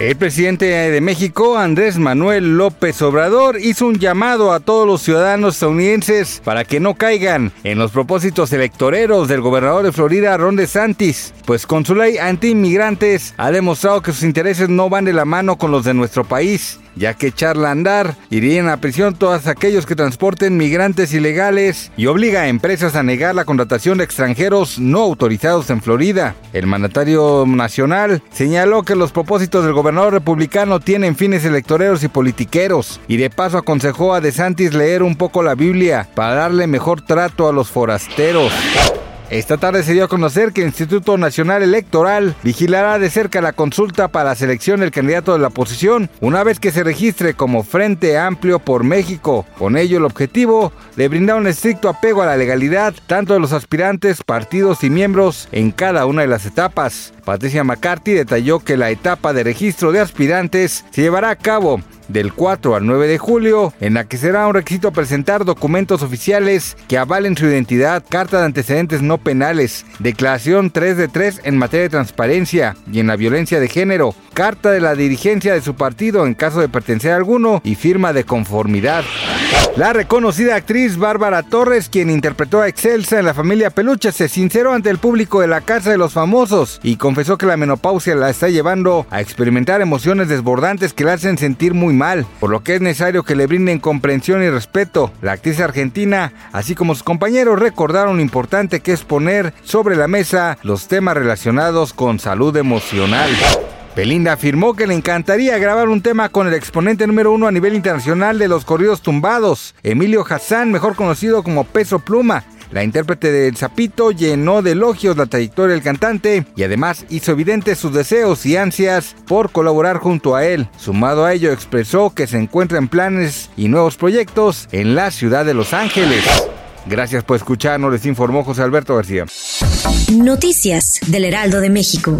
El presidente de México, Andrés Manuel López Obrador, hizo un llamado a todos los ciudadanos estadounidenses para que no caigan en los propósitos electoreros del gobernador de Florida, Ron DeSantis, pues con su ley anti-inmigrantes ha demostrado que sus intereses no van de la mano con los de nuestro país ya que echarla a andar irían a prisión todos aquellos que transporten migrantes ilegales y obliga a empresas a negar la contratación de extranjeros no autorizados en Florida. El mandatario nacional señaló que los propósitos del gobernador republicano tienen fines electoreros y politiqueros y de paso aconsejó a DeSantis leer un poco la Biblia para darle mejor trato a los forasteros. Esta tarde se dio a conocer que el Instituto Nacional Electoral vigilará de cerca la consulta para la selección del candidato de la oposición una vez que se registre como Frente Amplio por México. Con ello el objetivo de brindar un estricto apego a la legalidad tanto de los aspirantes, partidos y miembros en cada una de las etapas. Patricia McCarthy detalló que la etapa de registro de aspirantes se llevará a cabo del 4 al 9 de julio, en la que será un requisito presentar documentos oficiales que avalen su identidad, carta de antecedentes no penales, declaración 3 de 3 en materia de transparencia y en la violencia de género, carta de la dirigencia de su partido en caso de pertenecer a alguno y firma de conformidad. La reconocida actriz Bárbara Torres, quien interpretó a Excelsa en la familia Peluche, se sinceró ante el público de la Casa de los Famosos y confesó que la menopausia la está llevando a experimentar emociones desbordantes que la hacen sentir muy mal, por lo que es necesario que le brinden comprensión y respeto. La actriz argentina, así como sus compañeros, recordaron importante que es poner sobre la mesa los temas relacionados con salud emocional. Belinda afirmó que le encantaría grabar un tema con el exponente número uno a nivel internacional de los corridos tumbados, Emilio Hassan, mejor conocido como Peso Pluma. La intérprete del Zapito llenó de elogios la trayectoria del cantante y además hizo evidentes sus deseos y ansias por colaborar junto a él. Sumado a ello, expresó que se encuentra en planes y nuevos proyectos en la ciudad de Los Ángeles. Gracias por escucharnos, les informó José Alberto García. Noticias del Heraldo de México.